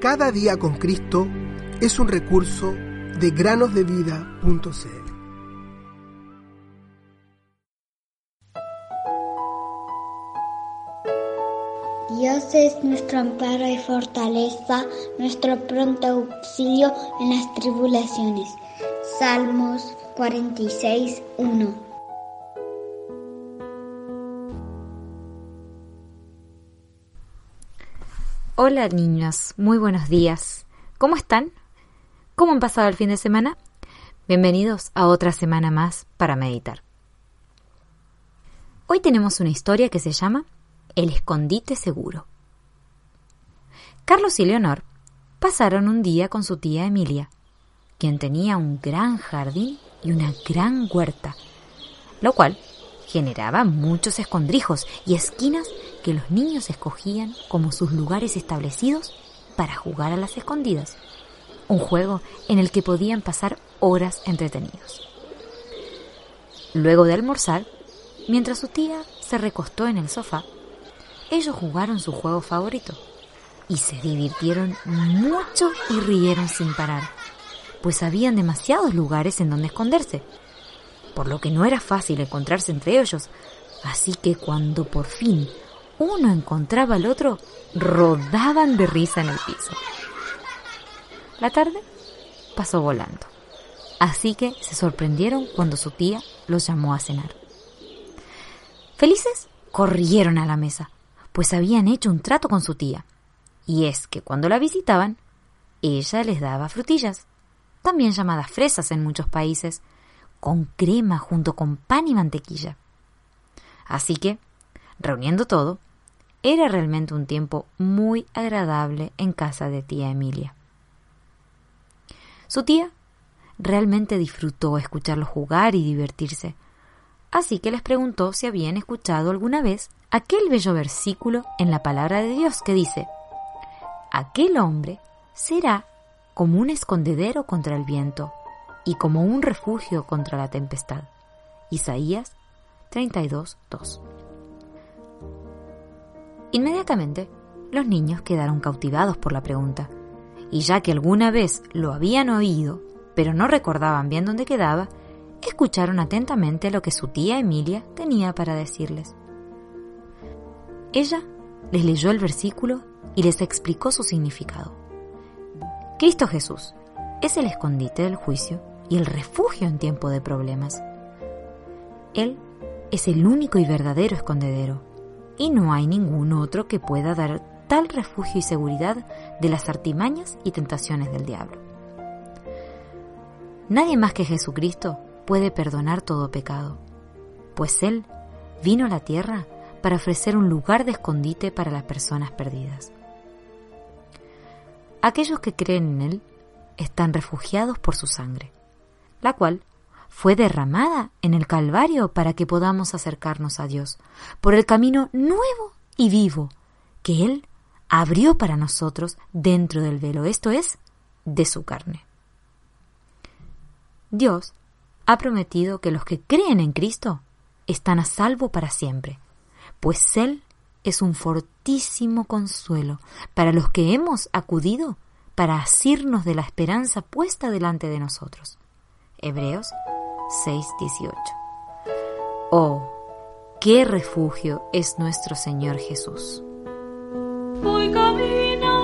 Cada día con Cristo es un recurso de granosdevida.cl. Dios es nuestro amparo y fortaleza, nuestro pronto auxilio en las tribulaciones. Salmos 46, 1. Hola niños, muy buenos días. ¿Cómo están? ¿Cómo han pasado el fin de semana? Bienvenidos a otra semana más para meditar. Hoy tenemos una historia que se llama El escondite seguro. Carlos y Leonor pasaron un día con su tía Emilia, quien tenía un gran jardín y una gran huerta, lo cual generaba muchos escondrijos y esquinas que los niños escogían como sus lugares establecidos para jugar a las escondidas, un juego en el que podían pasar horas entretenidos. Luego de almorzar, mientras su tía se recostó en el sofá, ellos jugaron su juego favorito y se divirtieron mucho y rieron sin parar, pues habían demasiados lugares en donde esconderse por lo que no era fácil encontrarse entre ellos, así que cuando por fin uno encontraba al otro, rodaban de risa en el piso. La tarde pasó volando, así que se sorprendieron cuando su tía los llamó a cenar. Felices, corrieron a la mesa, pues habían hecho un trato con su tía, y es que cuando la visitaban, ella les daba frutillas, también llamadas fresas en muchos países, con crema junto con pan y mantequilla. Así que, reuniendo todo, era realmente un tiempo muy agradable en casa de tía Emilia. Su tía realmente disfrutó escucharlos jugar y divertirse, así que les preguntó si habían escuchado alguna vez aquel bello versículo en la palabra de Dios que dice, Aquel hombre será como un escondedero contra el viento y como un refugio contra la tempestad. Isaías 32.2. Inmediatamente, los niños quedaron cautivados por la pregunta, y ya que alguna vez lo habían oído, pero no recordaban bien dónde quedaba, escucharon atentamente lo que su tía Emilia tenía para decirles. Ella les leyó el versículo y les explicó su significado. Cristo Jesús es el escondite del juicio y el refugio en tiempo de problemas. Él es el único y verdadero escondedero, y no hay ningún otro que pueda dar tal refugio y seguridad de las artimañas y tentaciones del diablo. Nadie más que Jesucristo puede perdonar todo pecado, pues Él vino a la tierra para ofrecer un lugar de escondite para las personas perdidas. Aquellos que creen en Él están refugiados por su sangre la cual fue derramada en el Calvario para que podamos acercarnos a Dios por el camino nuevo y vivo que Él abrió para nosotros dentro del velo, esto es, de su carne. Dios ha prometido que los que creen en Cristo están a salvo para siempre, pues Él es un fortísimo consuelo para los que hemos acudido para asirnos de la esperanza puesta delante de nosotros. Hebreos 6:18. Oh, qué refugio es nuestro Señor Jesús. Voy camino